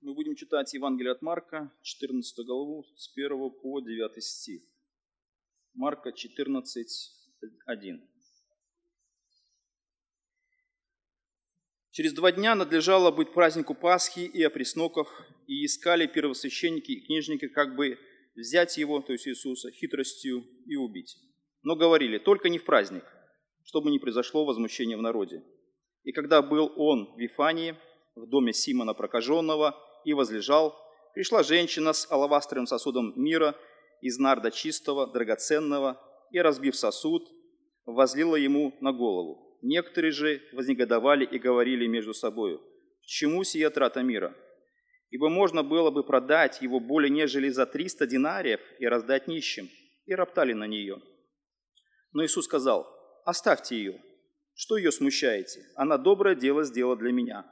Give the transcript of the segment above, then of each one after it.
Мы будем читать Евангелие от Марка, 14 главу, с 1 по 9 стих. Марка 14, 1. Через два дня надлежало быть празднику Пасхи и опресноков, и искали первосвященники и книжники, как бы взять его, то есть Иисуса, хитростью и убить. Но говорили, только не в праздник, чтобы не произошло возмущение в народе. И когда был он в Вифании, в доме Симона прокаженного, и возлежал, пришла женщина с алавастровым сосудом мира из нарда чистого, драгоценного, и, разбив сосуд, возлила ему на голову. Некоторые же вознегодовали и говорили между собою, «К чему сия трата мира? Ибо можно было бы продать его более нежели за триста динариев и раздать нищим». И роптали на нее. Но Иисус сказал, «Оставьте ее, что ее смущаете? Она доброе дело сделала для меня.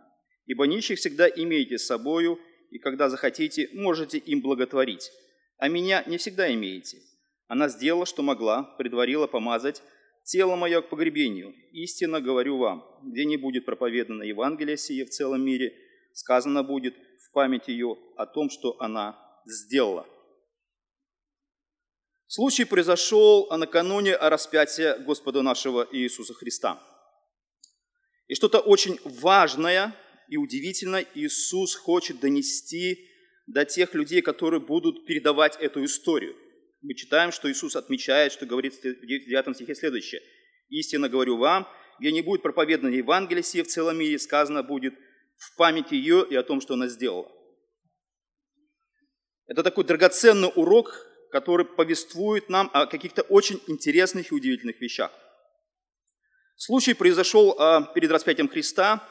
Ибо нищих всегда имеете с собою, и когда захотите, можете им благотворить. А меня не всегда имеете. Она сделала, что могла, предварила помазать тело мое к погребению. Истинно говорю вам, где не будет проповедано Евангелие сие в целом мире, сказано будет в память ее о том, что она сделала. Случай произошел накануне распятия Господа нашего Иисуса Христа – и что-то очень важное и удивительное Иисус хочет донести до тех людей, которые будут передавать эту историю. Мы читаем, что Иисус отмечает, что говорит в 9 стихе следующее. «Истинно говорю вам, где не будет проповедано Евангелие сие в целом мире, сказано будет в память ее и о том, что она сделала». Это такой драгоценный урок, который повествует нам о каких-то очень интересных и удивительных вещах. Случай произошел а, перед распятием Христа,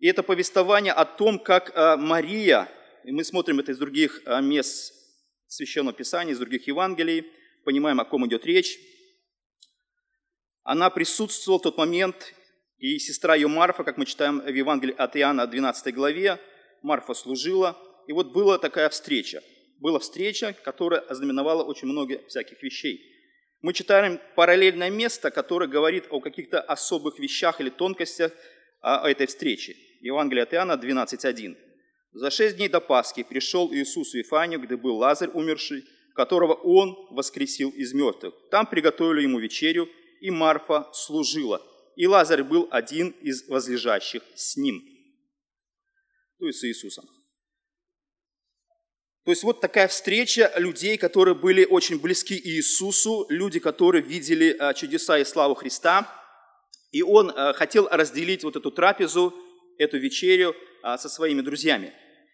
и это повествование о том, как а, Мария, и мы смотрим это из других а, мест Священного Писания, из других Евангелий, понимаем, о ком идет речь. Она присутствовала в тот момент, и сестра ее Марфа, как мы читаем в Евангелии от Иоанна, 12 главе, Марфа служила, и вот была такая встреча. Была встреча, которая ознаменовала очень много всяких вещей – мы читаем параллельное место, которое говорит о каких-то особых вещах или тонкостях этой встречи. Евангелие от Иоанна 12.1. «За шесть дней до Пасхи пришел Иисус в Вифанию, где был Лазарь умерший, которого Он воскресил из мертвых. Там приготовили ему вечерю, и Марфа служила. И Лазарь был один из возлежащих с ним». То есть с Иисусом. То есть вот такая встреча людей, которые были очень близки Иисусу, люди, которые видели а, чудеса и славу Христа. И он а, хотел разделить вот эту трапезу, эту вечерю а, со своими друзьями.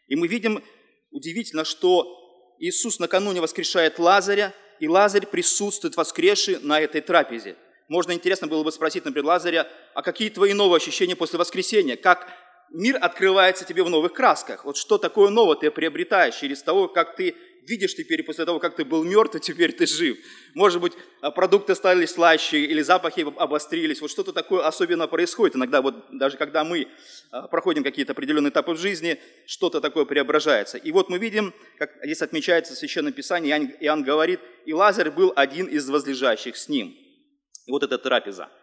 И мы видим удивительно, что Иисус накануне воскрешает Лазаря, и Лазарь присутствует воскресший на этой трапезе. Можно интересно было бы спросить, например, Лазаря, а какие твои новые ощущения после воскресения? Как мир открывается тебе в новых красках. Вот что такое новое ты приобретаешь через того, как ты видишь теперь после того, как ты был мертв, теперь ты жив. Может быть, а, продукты стали слаще или запахи обострились. Вот что-то такое особенно происходит. Иногда вот даже когда мы а, проходим какие-то определенные этапы в жизни, что-то такое преображается. И вот мы видим, как здесь отмечается в Священном Писании, Иоанн говорит, и Лазарь был один из возлежащих с ним. И вот эта трапеза –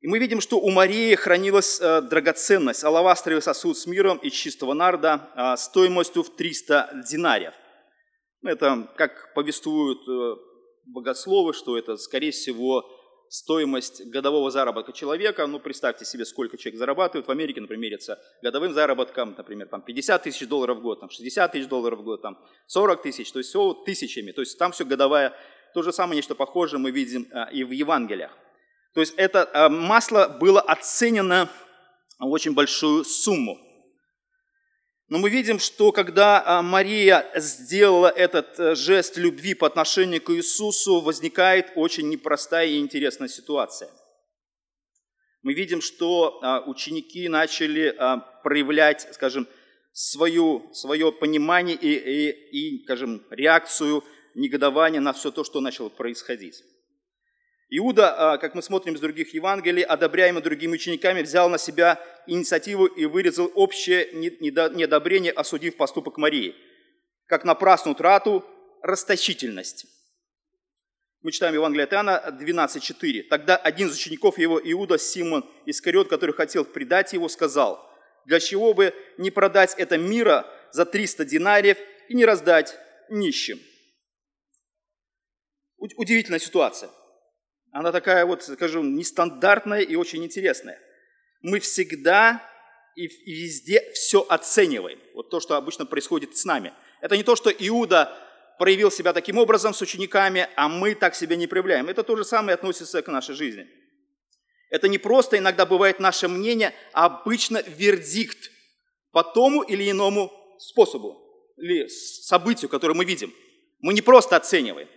и мы видим, что у Марии хранилась э, драгоценность, алавастровый сосуд с миром и чистого нарда э, стоимостью в 300 динариев. Это, как повествуют э, богословы, что это, скорее всего, стоимость годового заработка человека. Ну, представьте себе, сколько человек зарабатывает. В Америке, например, меряется годовым заработком, например, там 50 тысяч долларов в год, там 60 тысяч долларов в год, там 40 тысяч, то есть все тысячами. То есть там все годовая. То же самое, нечто похожее мы видим и в Евангелиях. То есть это э, масло было оценено очень большую сумму. Но мы видим, что когда э, Мария сделала этот э, жест любви по отношению к Иисусу, возникает очень непростая и интересная ситуация. Мы видим, что ученики начали проявлять, скажем, свою, свое понимание и, и, и, скажем, реакцию негодования на все то, что начало происходить. Иуда, а, как мы смотрим из других Евангелий, одобряемый другими учениками, взял на себя инициативу и вырезал общее недобрение, осудив поступок Марии, как напрасную трату, расточительность. Мы читаем Евангелие от Иоанна 12.4. Тогда один из учеников его, Иуда, Симон Искариот, который хотел предать его, сказал, Для чего бы не продать это мира за 300 динариев и не раздать нищим? Удивительная ситуация. Она такая вот, скажем, нестандартная и очень интересная. Мы всегда и везде все оцениваем. Вот то, что обычно происходит с нами. Это не то, что Иуда проявил себя таким образом с учениками, а мы так себя не проявляем. Это то же самое относится к нашей жизни. Это не просто иногда бывает наше мнение, а обычно вердикт по тому или иному способу или событию, которое мы видим. Мы не просто оцениваем.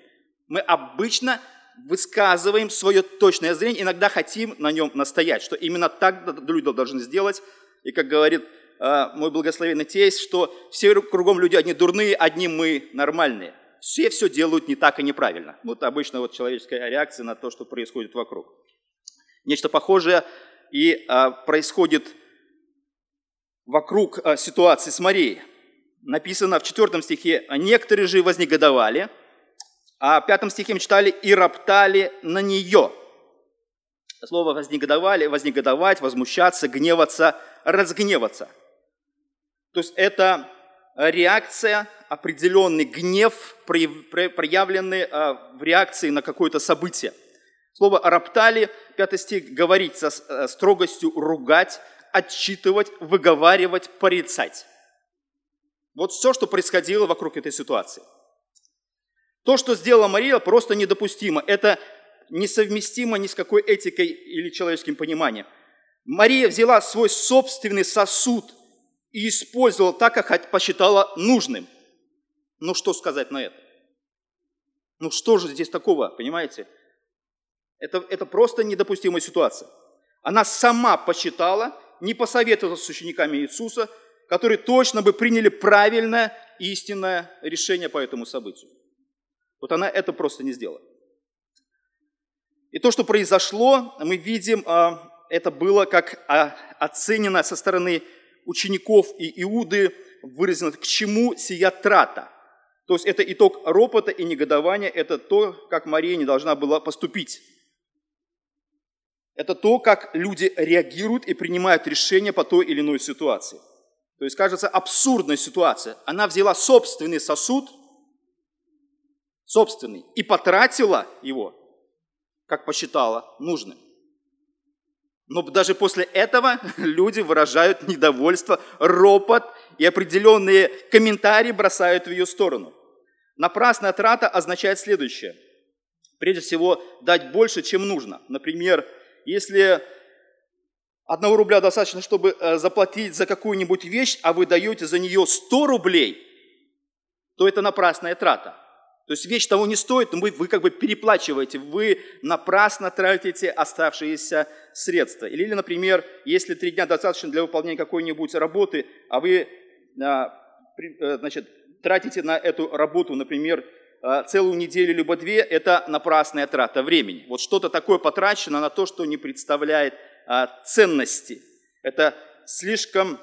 Мы обычно высказываем свое точное зрение, иногда хотим на нем настоять, что именно так люди должны сделать. И как говорит э, мой благословенный тесть, что все кругом люди одни дурные, одни мы нормальные. Все все делают не так и неправильно. Вот обычно вот человеческая реакция на то, что происходит вокруг. Нечто похожее и э, происходит вокруг э, ситуации с Марией. Написано в 4 стихе, «Некоторые же вознегодовали, а в пятом стихе мы читали «и роптали на нее». Слово «вознегодовали», «вознегодовать», «возмущаться», «гневаться», «разгневаться». То есть это реакция, определенный гнев, проявленный а, в реакции на какое-то событие. Слово «роптали», пятый стих, говорить со э, строгостью, ругать, отчитывать, выговаривать, порицать. Вот все, что происходило вокруг этой ситуации – то, что сделала Мария, просто недопустимо. Это несовместимо ни с какой этикой или человеческим пониманием. Мария взяла свой собственный сосуд и использовала так, как посчитала нужным. Ну что сказать на это? Ну что же здесь такого, понимаете? Это, это просто недопустимая ситуация. Она сама посчитала, не посоветовала с учениками Иисуса, которые точно бы приняли правильное, истинное решение по этому событию. Вот она это просто не сделала. И то, что произошло, мы видим, а, это было как а, оценено со стороны учеников и Иуды, выразено, к чему сия трата. То есть это итог ропота и негодования, это то, как Мария не должна была поступить. Это то, как люди реагируют и принимают решения по той или иной ситуации. То есть, кажется, абсурдная ситуация. Она взяла собственный сосуд – собственный, и потратила его, как посчитала нужным. Но даже после этого люди выражают недовольство, ропот и определенные комментарии бросают в ее сторону. Напрасная трата означает следующее. Прежде всего, дать больше, чем нужно. Например, если одного рубля достаточно, чтобы э, заплатить за какую-нибудь вещь, а вы даете за нее 100 рублей, то это напрасная трата. То есть вещь того не стоит, но вы, вы как бы переплачиваете, вы напрасно тратите оставшиеся средства. Или, например, если три дня достаточно для выполнения какой-нибудь работы, а вы а, э, значит, тратите на эту работу, например, а, целую неделю либо две, это напрасная трата времени. Вот что-то такое потрачено на то, что не представляет а, ценности. Это слишком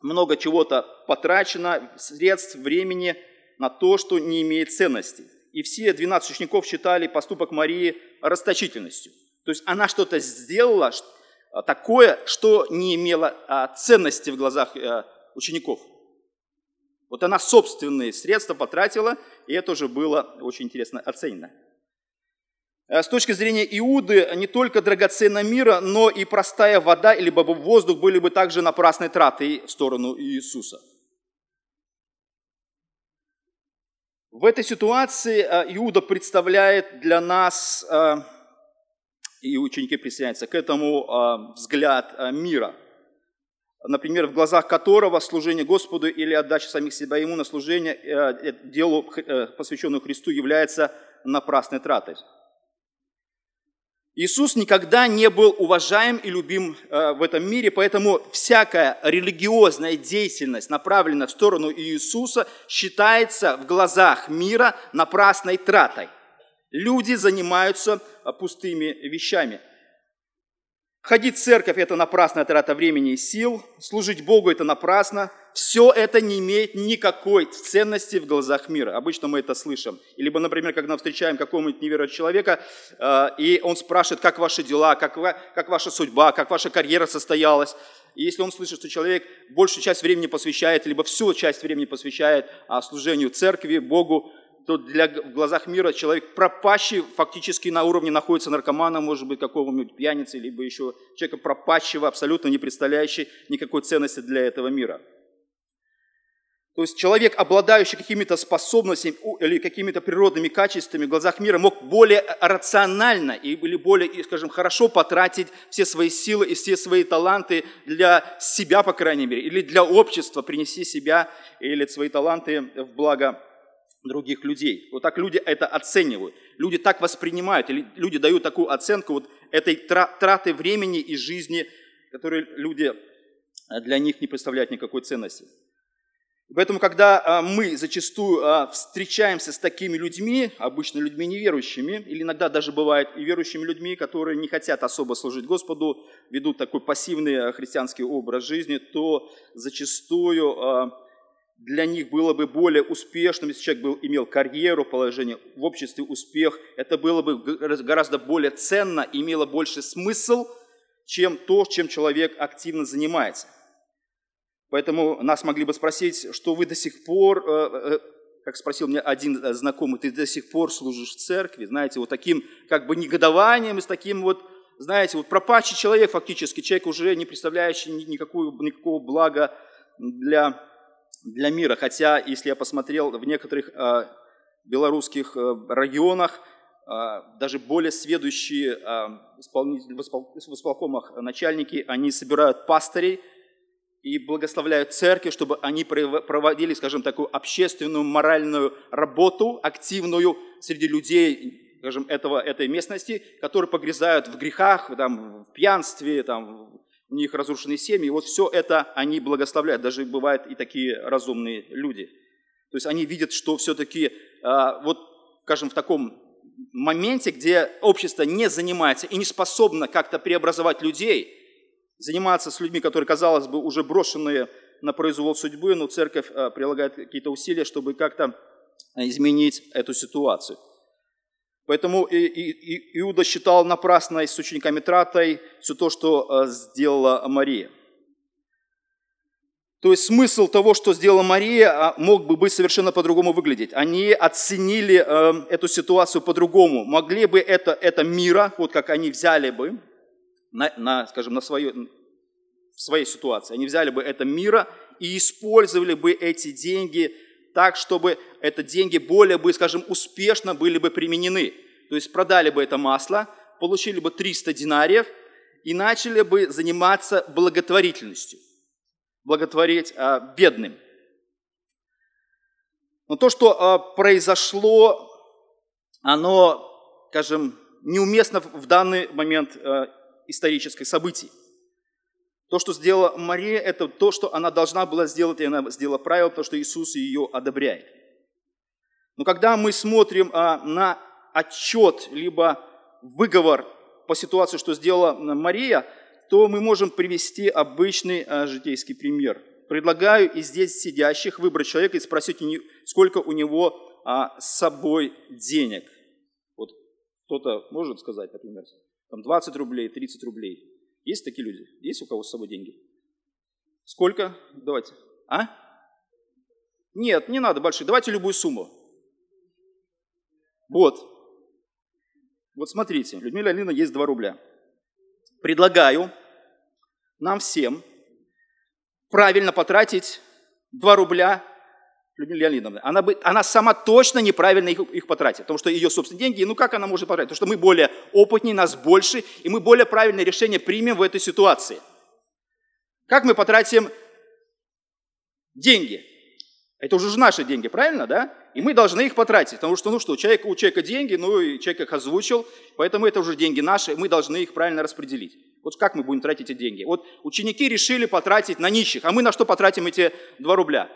много чего-то потрачено, средств, времени – на то, что не имеет ценности. И все 12 учеников считали поступок Марии расточительностью. То есть она что-то сделала а, такое, что не имело а, ценности в глазах э, учеников. Вот она собственные средства потратила, и это уже было очень интересно оценено. Э, с точки зрения Иуды, не только драгоценная мира, но и простая вода или воздух были бы также напрасной тратой в сторону Иисуса. В этой ситуации э, Иуда представляет для нас, э, и ученики присоединяются к этому, э, взгляд мира, например, в глазах которого служение Господу или отдача самих себя Ему на служение делу, посвященному Христу, является напрасной тратой. Иисус никогда не был уважаем и любим э, в этом мире, поэтому всякая религиозная деятельность, направленная в сторону Иисуса, считается в глазах мира напрасной тратой. Люди занимаются э, пустыми вещами. Ходить в церковь – это напрасная трата времени и сил, служить Богу – это напрасно, все это не имеет никакой ценности в глазах мира. Обычно мы это слышим. Либо, например, когда встречаем какого-нибудь неверующего человека, э, и он спрашивает, как ваши дела, как, как ваша судьба, как ваша карьера состоялась. И если он слышит, что человек большую часть времени посвящает, либо всю часть времени посвящает а, служению церкви, Богу, то для, в глазах мира человек пропащий фактически на уровне находится наркомана, может быть, какого-нибудь пьяницы, либо еще человека пропащего, абсолютно не представляющий никакой ценности для этого мира. То есть человек, обладающий какими-то способностями или какими-то природными качествами в глазах мира, мог более рационально или более, скажем, хорошо потратить все свои силы и все свои таланты для себя, по крайней мере, или для общества, принести себя или свои таланты в благо других людей. Вот так люди это оценивают. Люди так воспринимают, или люди дают такую оценку вот этой траты времени и жизни, которые люди э, для них не представляют никакой ценности. Поэтому, когда а, мы зачастую а, встречаемся с такими людьми, обычно людьми неверующими, или иногда даже бывает и верующими людьми, которые не хотят особо служить Господу, ведут такой пассивный христианский образ жизни, то зачастую для них было бы более успешным, если человек был, имел карьеру, положение в обществе, успех, это было бы гораздо более ценно, имело больше смысл, чем то, чем человек активно занимается. Поэтому нас могли бы спросить, что вы до сих пор, э, э, как спросил мне один э, знакомый, ты до сих пор служишь в церкви, знаете, вот таким как бы негодованием, и с таким вот, знаете, вот пропащий человек фактически, человек уже не представляющий никакого, никакого блага для, для мира. Хотя, если я посмотрел в некоторых белорусских районах, даже более сведущие в исполкомах начальники, они собирают пастырей, и благословляют церкви, чтобы они проводили, скажем, такую общественную, моральную работу, активную среди людей, скажем, этого, этой местности, которые погрязают в грехах, там, в пьянстве, там, у них разрушенные семьи. Вот все это они благословляют. Даже бывают и такие разумные люди. То есть они видят, что все-таки а, вот, скажем, в таком моменте, где общество не занимается и не способно как-то преобразовать людей – заниматься с людьми, которые, казалось бы, уже брошенные на произвол судьбы, но церковь э, прилагает какие-то усилия, чтобы как-то э, изменить эту ситуацию. Поэтому Иуда считал напрасно с учениками Тратой все то, что э, сделала Мария. То есть смысл того, что сделала Мария, а, мог бы быть совершенно по-другому выглядеть. Они оценили эту ситуацию по-другому. Могли бы это, это мира, вот как они взяли бы, на, на скажем, на свое, в своей ситуации. Они взяли бы это мира и использовали бы эти деньги так, чтобы эти деньги более бы, скажем, успешно были бы применены. То есть продали бы это масло, получили бы 300 динариев и начали бы заниматься благотворительностью, благотворить а, бедным. Но то, что а, произошло, оно, скажем, неуместно в данный момент а, исторических событий. То, что сделала Мария, это то, что она должна была сделать, и она сделала правильно, потому что Иисус ее одобряет. Но когда мы смотрим а, на отчет, либо выговор по ситуации, что сделала Мария, то мы можем привести обычный а, житейский пример. Предлагаю и здесь сидящих выбрать человека и спросить, сколько у него а, с собой денег. Вот кто-то может сказать, например, там 20 рублей, 30 рублей. Есть такие люди? Есть у кого с собой деньги? Сколько? Давайте. А? Нет, не надо больших. Давайте любую сумму. Вот. Вот смотрите, Людмила Алина есть 2 рубля. Предлагаю нам всем правильно потратить 2 рубля Людмила Леонидовна, она, бы, она сама точно неправильно их, их потратит, потому что ее собственные деньги, ну как она может потратить? Потому что мы более опытнее, нас больше, и мы более правильное решение примем в этой ситуации. Как мы потратим деньги? Это уже наши деньги, правильно, да? И мы должны их потратить, потому что, ну что, у человека, у человека деньги, ну и человек их озвучил, поэтому это уже деньги наши, мы должны их правильно распределить. Вот как мы будем тратить эти деньги? Вот ученики решили потратить на нищих, а мы на что потратим эти 2 рубля?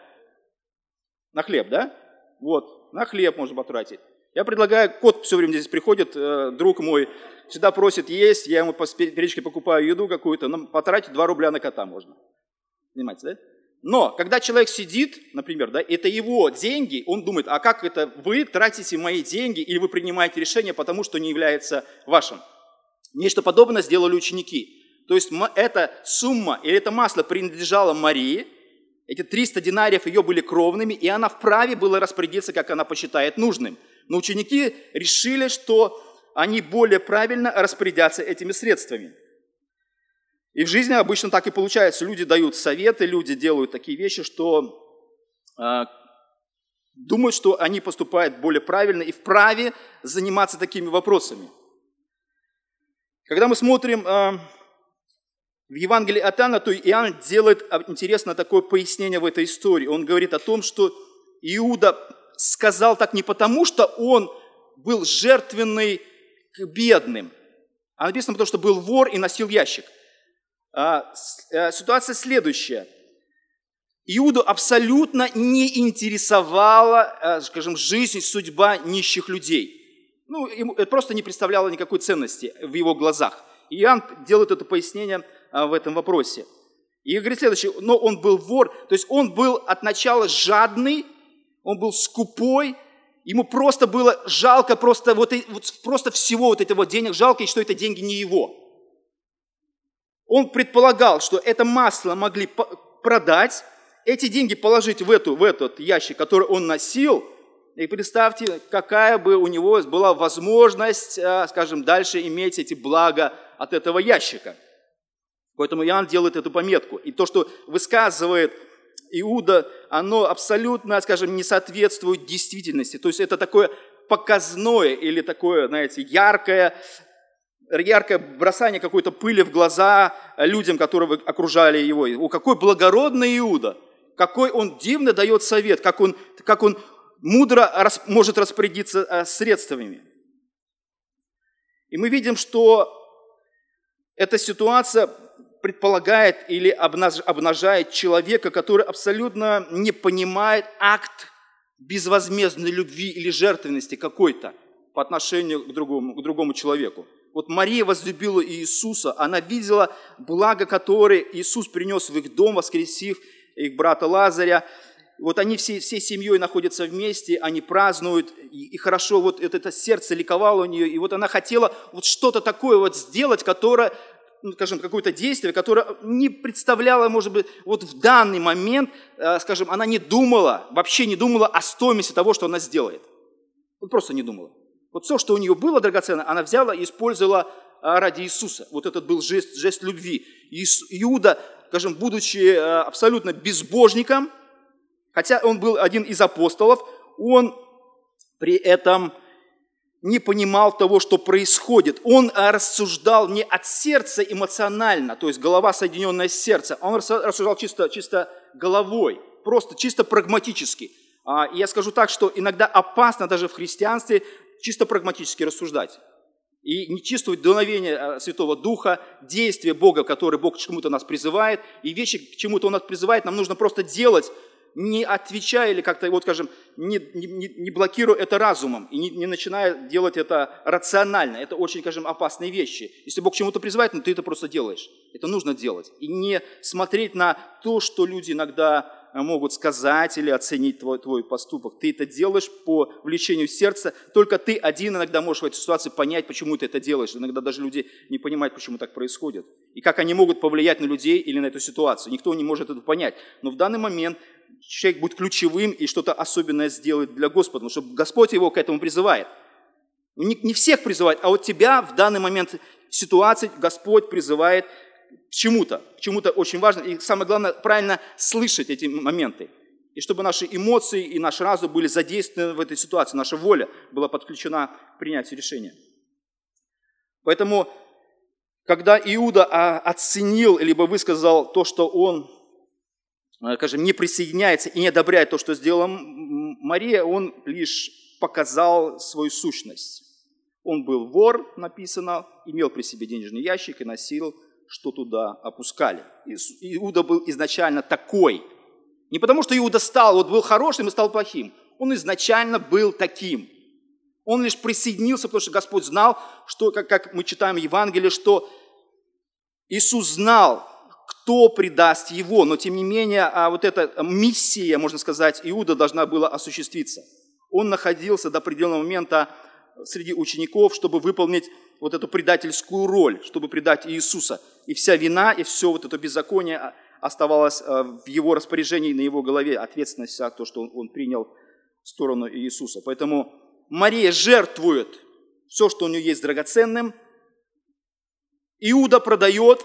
На хлеб, да? Вот, на хлеб можно потратить. Я предлагаю, кот все время здесь приходит, э, друг мой, всегда просит есть, я ему по перечке покупаю еду какую-то, но потратить 2 рубля на кота можно. Понимаете, да? Но когда человек сидит, например, да, это его деньги, он думает, а как это вы тратите мои деньги или вы принимаете решение, потому что не является вашим. Нечто подобное сделали ученики. То есть эта сумма или это масло принадлежало Марии, эти 300 динариев ее были кровными, и она вправе была распорядиться, как она посчитает нужным. Но ученики решили, что они более правильно распорядятся этими средствами. И в жизни обычно так и получается. Люди дают советы, люди делают такие вещи, что э, думают, что они поступают более правильно и вправе заниматься такими вопросами. Когда мы смотрим э, в Евангелии от Иоанна, то Иоанн делает интересно такое пояснение в этой истории. Он говорит о том, что Иуда сказал так не потому, что он был жертвенный к бедным, а написано потому, что был вор и носил ящик. А, э, ситуация следующая. Иуду абсолютно не интересовала, э, скажем, жизнь, судьба нищих людей. Ну, ему это просто не представляло никакой ценности в его глазах. Иоанн делает это пояснение а, в этом вопросе. И говорит следующее, но он был вор, то есть он был от начала жадный, он был скупой, ему просто было жалко просто, вот, вот, просто всего вот этого денег, жалко, и что это деньги не его. Он предполагал, что это масло могли продать, эти деньги положить в, эту, в этот ящик, который он носил, и представьте, какая бы у него была возможность, а, скажем, дальше иметь эти блага от этого ящика. Поэтому Иоанн делает эту пометку. И то, что высказывает Иуда, оно абсолютно, скажем, не соответствует действительности. То есть это такое показное или такое, знаете, яркое, яркое бросание какой-то пыли в глаза людям, которые окружали его. О, какой благородный Иуда! Какой он дивно дает совет, как он, как он мудро рас, может распорядиться э, средствами. И мы видим, что эта ситуация предполагает или обнажает человека, который абсолютно не понимает акт безвозмездной любви или жертвенности какой-то по отношению к другому, к другому человеку. Вот Мария возлюбила Иисуса, она видела благо, которое Иисус принес в их дом, воскресив их брата Лазаря. Вот они все, всей семьей находятся вместе, они празднуют, и, и хорошо, вот это, это сердце ликовало у нее, и вот она хотела вот что-то такое вот сделать, которое скажем, какое-то действие, которое не представляло, может быть, вот в данный момент, э, скажем, она не думала, вообще не думала о стоимости того, что она сделает. Вот просто не думала. Вот все, что у нее было драгоценно, она взяла и использовала э, ради Иисуса. Вот этот был жест, жест любви. Иуда, скажем, будучи э, абсолютно безбожником, хотя он был один из апостолов, он при этом не понимал того, что происходит. Он а, рассуждал не от сердца эмоционально, то есть голова, соединенная с сердцем, он рассуждал чисто, чисто головой, просто чисто прагматически. А, и я скажу так, что иногда опасно даже в христианстве чисто прагматически рассуждать. И не чувствовать дуновение а, Святого Духа, действия Бога, который Бог к чему-то нас призывает, и вещи, к чему-то Он нас призывает, нам нужно просто делать, не отвечая или как-то, вот скажем, не, не, не блокируя это разумом и не, не начиная делать это рационально. Это очень, скажем, опасные вещи. Если Бог к чему-то призывает, ну ты это просто делаешь. Это нужно делать. И не смотреть на то, что люди иногда э, могут сказать или оценить твой, твой поступок. Ты это делаешь по влечению сердца. Только ты один иногда можешь в этой ситуации понять, почему ты это делаешь. Иногда даже люди не понимают, почему так происходит. И как они могут повлиять на людей или на эту ситуацию. Никто не может это понять. Но в данный момент человек будет ключевым и что-то особенное сделает для Господа, потому что Господь его к этому призывает. Ну, не, не всех призывает, а вот тебя в данный момент ситуации Господь призывает к чему-то, к чему-то очень важно. И самое главное, правильно слышать эти моменты. И чтобы наши эмоции и наш разум были задействованы в этой ситуации, наша воля была подключена к принятию решения. Поэтому, когда Иуда а, оценил, либо высказал то, что он скажем, не присоединяется и не одобряет то, что сделала Мария, он лишь показал свою сущность. Он был вор, написано, имел при себе денежный ящик и носил, что туда опускали. Иуда был изначально такой. Не потому, что Иуда стал, вот был хорошим и стал плохим. Он изначально был таким. Он лишь присоединился, потому что Господь знал, что, как, как мы читаем в Евангелии, что Иисус знал, кто предаст его. Но тем не менее, а вот эта миссия, можно сказать, Иуда должна была осуществиться. Он находился до определенного момента среди учеников, чтобы выполнить вот эту предательскую роль, чтобы предать Иисуса. И вся вина, и все вот это беззаконие оставалось э, в его распоряжении, на его голове, ответственность за то, что он принял сторону Иисуса. Поэтому Мария жертвует все, что у нее есть драгоценным. Иуда продает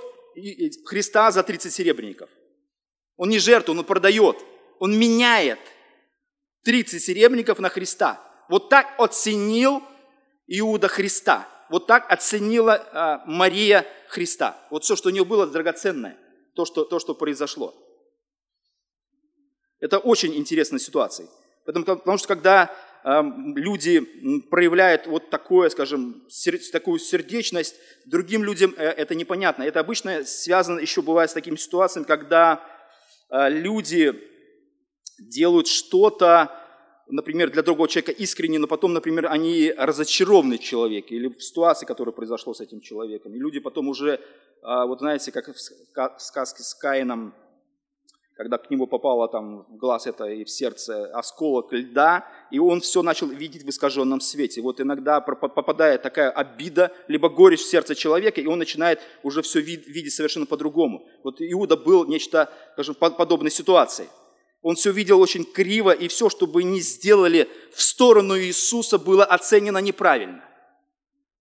Христа за 30 серебряников. Он не жертвует, он продает. Он меняет 30 серебряников на Христа. Вот так оценил Иуда Христа. Вот так оценила а, Мария Христа. Вот все, что у нее было драгоценное, то, что, то, что произошло. Это очень интересная ситуация. Потому, потому что когда люди проявляют вот такое, скажем, такую сердечность, другим людям э, это непонятно. Это обычно связано еще бывает с такими ситуациями, когда э, люди делают что-то, например, для другого человека искренне, но потом, например, они разочарованы в человеке или в ситуации, которая произошла с этим человеком. И люди потом уже, а, вот знаете, как в сказке с Каином, когда к нему попало там в глаз это и в сердце осколок льда, и он все начал видеть в искаженном свете. Вот иногда попадает такая обида, либо горечь в сердце человека, и он начинает уже все видеть совершенно по-другому. Вот Иуда был нечто, скажем, подобной ситуации. Он все видел очень криво, и все, что бы ни сделали в сторону Иисуса, было оценено неправильно.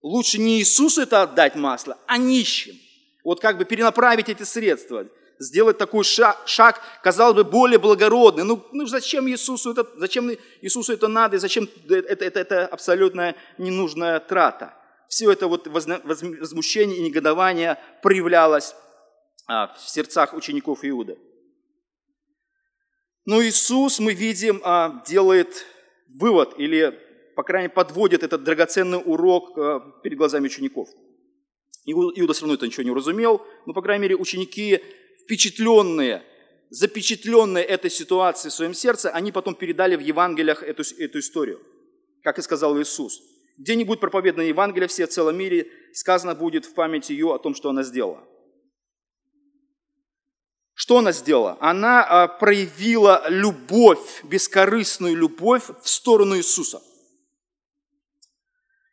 Лучше не Иисусу это отдать масло, а нищим. Вот как бы перенаправить эти средства, сделать такой шаг, шаг казалось бы, более благородный. Ну, ну зачем Иисусу это, зачем Иисусу это надо, и зачем это, это, это абсолютно ненужная трата. Все это вот возмущение и негодование проявлялось а, в сердцах учеников Иуды. Но Иисус, мы видим, а, делает вывод или, по крайней мере, подводит этот драгоценный урок а, перед глазами учеников. Иуда все равно это ничего не уразумел, но, по крайней мере, ученики, впечатленные, запечатленные этой ситуацией в своем сердце, они потом передали в Евангелиях эту, эту историю, как и сказал Иисус. Где не будет проповедана Евангелие все в целом мире, сказано будет в память ее о том, что она сделала. Что она сделала? Она а, проявила любовь, бескорыстную любовь в сторону Иисуса.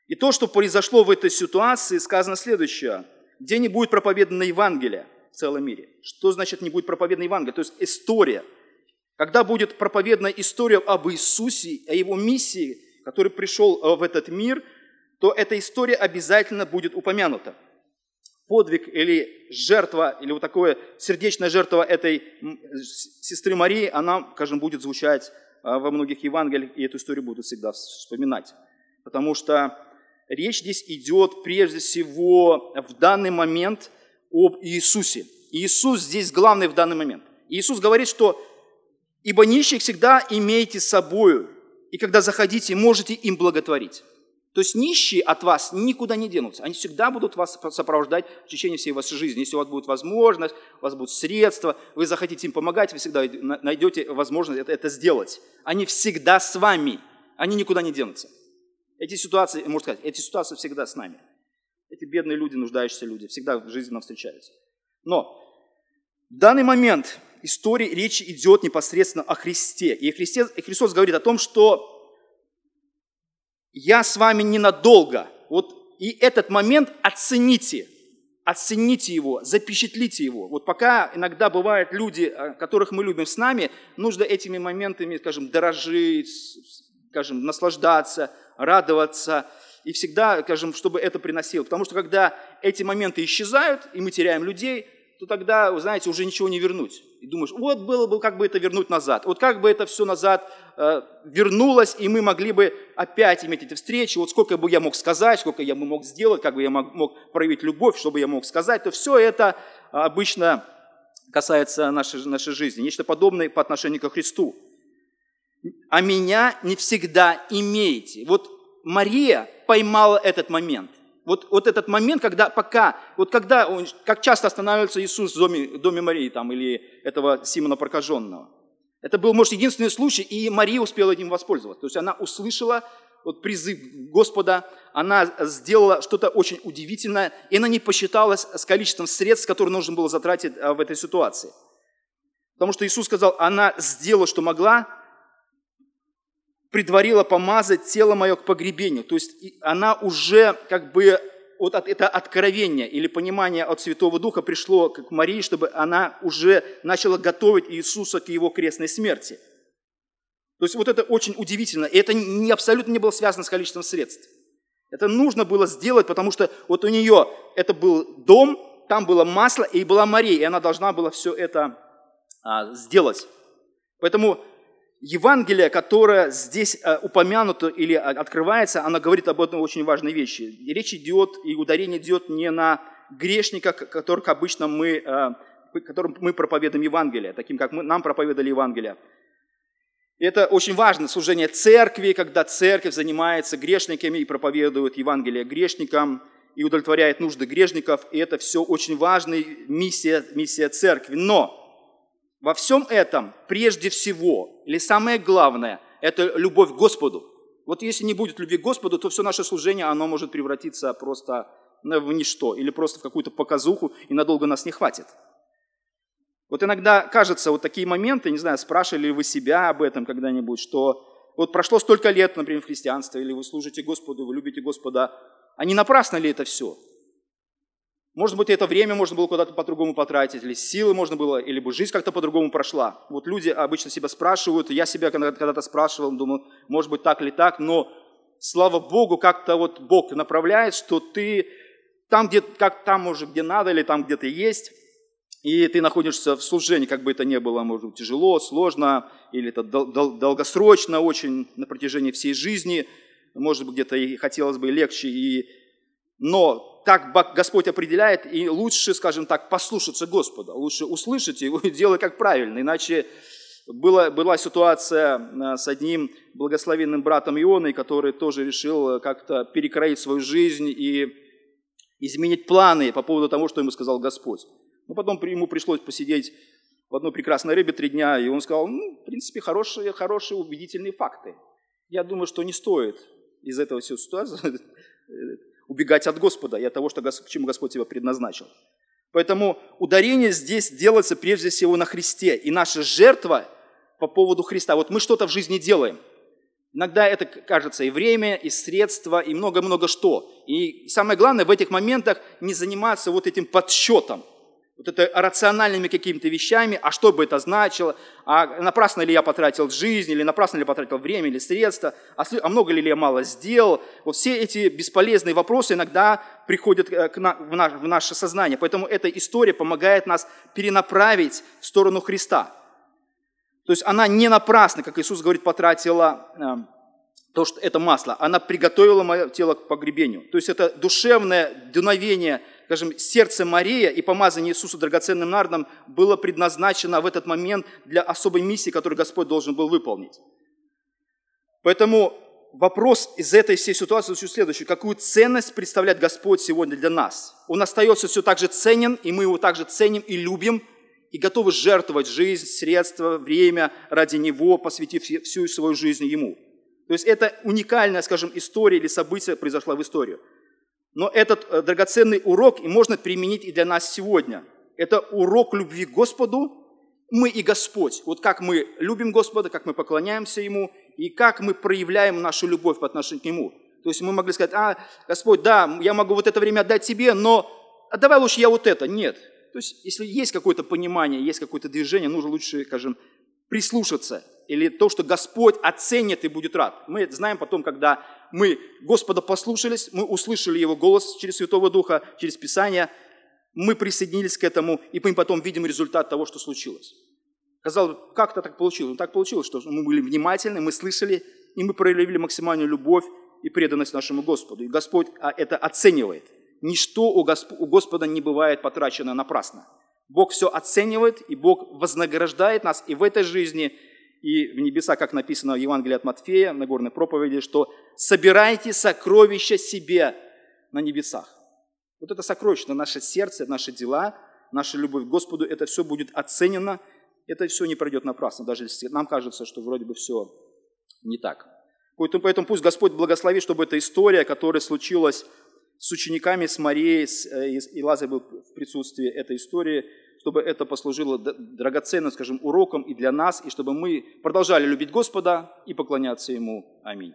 И то, что произошло в этой ситуации, сказано следующее. Где не будет проповедана Евангелие в целом мире. Что значит не будет проповедана Евангелие? То есть история. Когда будет проповедана история об Иисусе, о Его миссии, который пришел э, в этот мир, то эта история обязательно будет упомянута подвиг или жертва, или вот такое сердечная жертва этой сестры Марии, она, скажем, будет звучать а, во многих Евангелиях, и эту историю будут всегда вспоминать. Потому что речь здесь идет прежде всего в данный момент об Иисусе. Иисус здесь главный в данный момент. Иисус говорит, что «Ибо нищих всегда имейте с собою, и когда заходите, можете им благотворить». То есть нищие от вас никуда не денутся. Они всегда будут вас сопровождать в течение всей вашей жизни. Если у вас будет возможность, у вас будут средства, вы захотите им помогать, вы всегда найдете возможность это, это сделать. Они всегда с вами. Они никуда не денутся. Эти ситуации, можно сказать, эти ситуации всегда с нами. Эти бедные люди, нуждающиеся люди, всегда в жизни нам встречаются. Но в данный момент истории речи идет непосредственно о Христе. И, Христе, Христос говорит о том, что я с вами ненадолго. Вот и этот момент оцените, оцените его, запечатлите его. Вот пока иногда бывают люди, э, которых мы любим с нами, нужно этими моментами, скажем, дорожить, скажем, наслаждаться, радоваться. И всегда, скажем, чтобы это приносило. Потому что когда эти моменты исчезают, и мы теряем людей, то тогда, вы знаете, уже ничего не вернуть. И думаешь, вот было бы, как бы это вернуть назад. Вот как бы это все назад э, вернулось, и мы могли бы опять иметь эти встречи. Вот сколько бы я мог сказать, сколько я бы мог сделать, как бы я мог, мог проявить любовь, что бы я мог сказать, то все это обычно касается нашей, нашей жизни. Нечто подобное по отношению к Христу. А меня не всегда имеете. Вот Мария поймала этот момент – вот, вот этот момент, когда пока, вот когда, он, как часто останавливается Иисус в доме, в доме Марии там, или этого Симона Прокаженного. Это был, может, единственный случай, и Мария успела этим воспользоваться. То есть она услышала вот, призыв Господа, она сделала что-то очень удивительное, и она не посчиталась с количеством средств, которые нужно было затратить а, в этой ситуации. Потому что Иисус сказал, она сделала, что могла, предварила помазать тело мое к погребению. То есть она уже как бы вот это откровение или понимание от Святого Духа пришло к Марии, чтобы она уже начала готовить Иисуса к его крестной смерти. То есть вот это очень удивительно. И это не, абсолютно не было связано с количеством средств. Это нужно было сделать, потому что вот у нее это был дом, там было масло, и была Мария, и она должна была все это а, сделать. Поэтому Евангелие, которое здесь а, упомянуто или открывается, оно говорит об одной очень важной вещи. Речь идет, и ударение идет не на грешниках, которых обычно мы, а, которым мы проповедуем Евангелие, таким как мы, нам проповедовали Евангелие. Это очень важно, служение церкви, когда церковь занимается грешниками и проповедует Евангелие грешникам и удовлетворяет нужды грешников. И это все очень важная миссия, миссия церкви. Но во всем этом прежде всего, или самое главное, это любовь к Господу. Вот если не будет любви к Господу, то все наше служение, оно может превратиться просто в ничто, или просто в какую-то показуху, и надолго нас не хватит. Вот иногда кажется, вот такие моменты, не знаю, спрашивали ли вы себя об этом когда-нибудь, что вот прошло столько лет, например, в христианстве, или вы служите Господу, вы любите Господа, а не напрасно ли это все? Может быть, это время можно было куда-то по-другому потратить, или силы можно было, или бы жизнь как-то по-другому прошла. Вот люди обычно себя спрашивают, я себя когда-то спрашивал, думаю, может быть, так или так, но слава Богу, как-то вот Бог направляет, что ты там, где, как там уже, где надо, или там, где ты есть, и ты находишься в служении, как бы это ни было, может быть, тяжело, сложно, или это дол- долгосрочно очень на протяжении всей жизни, может быть, где-то и хотелось бы легче, и... но так Господь определяет, и лучше, скажем так, послушаться Господа, лучше услышать его и делать как правильно, иначе была, была ситуация э, с одним благословенным братом Ионой, который тоже решил как-то перекроить свою жизнь и изменить планы по поводу того, что ему сказал Господь. Но потом ему пришлось посидеть в одной прекрасной рыбе три дня, и он сказал, ну, в принципе, хорошие, хорошие убедительные факты. Я думаю, что не стоит из этого всего ситуации убегать от Господа и от того, что, к чему Господь тебя предназначил. Поэтому ударение здесь делается прежде всего на Христе. И наша жертва по поводу Христа. Вот мы что-то в жизни делаем. Иногда это кажется и время, и средства, и много-много что. И самое главное в этих моментах не заниматься вот этим подсчетом – вот это рациональными какими-то вещами, а что бы это значило, а напрасно ли я потратил жизнь, или напрасно ли я потратил время или средства, а, а много ли я мало сделал. Вот все эти бесполезные вопросы иногда приходят э, к на, в, наш, в наше сознание. Поэтому эта история помогает нас перенаправить в сторону Христа. То есть она не напрасно, как Иисус говорит, потратила э, то, что это масло. Она приготовила мое тело к погребению. То есть это душевное дуновение – скажем, сердце Мария и помазание Иисуса драгоценным нардом было предназначено в этот момент для особой миссии, которую Господь должен был выполнить. Поэтому вопрос из этой всей ситуации звучит следующий. Какую ценность представляет Господь сегодня для нас? Он остается все так же ценен, и мы его также ценим и любим, и готовы жертвовать жизнь, средства, время ради Него, посвятив всю свою жизнь Ему. То есть это уникальная, скажем, история или событие произошло в историю. Но этот э, драгоценный урок и можно применить и для нас сегодня. Это урок любви к Господу, мы и Господь. Вот как мы любим Господа, как мы поклоняемся Ему, и как мы проявляем нашу любовь по отношению к Нему. То есть мы могли сказать, а, Господь, да, я могу вот это время отдать Тебе, но а давай лучше я вот это. Нет. То есть если есть какое-то понимание, есть какое-то движение, нужно лучше, скажем, прислушаться. Или то, что Господь оценит и будет рад. Мы знаем потом, когда мы Господа послушались, мы услышали Его голос через Святого Духа, через Писание, мы присоединились к этому, и мы потом видим результат того, что случилось. Казалось, как-то так получилось. Ну, так получилось, что мы были внимательны, мы слышали, и мы проявили максимальную любовь и преданность нашему Господу. И Господь а, это оценивает. Ничто у Господа не бывает потрачено напрасно. Бог все оценивает, и Бог вознаграждает нас и в этой жизни, и в небеса, как написано в Евангелии от Матфея, на горной проповеди, что «собирайте сокровища себе на небесах». Вот это сокровище, наше сердце, наши дела, наша любовь к Господу, это все будет оценено, это все не пройдет напрасно, даже если нам кажется, что вроде бы все не так. Поэтому, поэтому пусть Господь благословит, чтобы эта история, которая случилась с учениками, с Марией, с, э, и Лазарь был в присутствии этой истории, чтобы это послужило драгоценным, скажем, уроком и для нас, и чтобы мы продолжали любить Господа и поклоняться Ему. Аминь.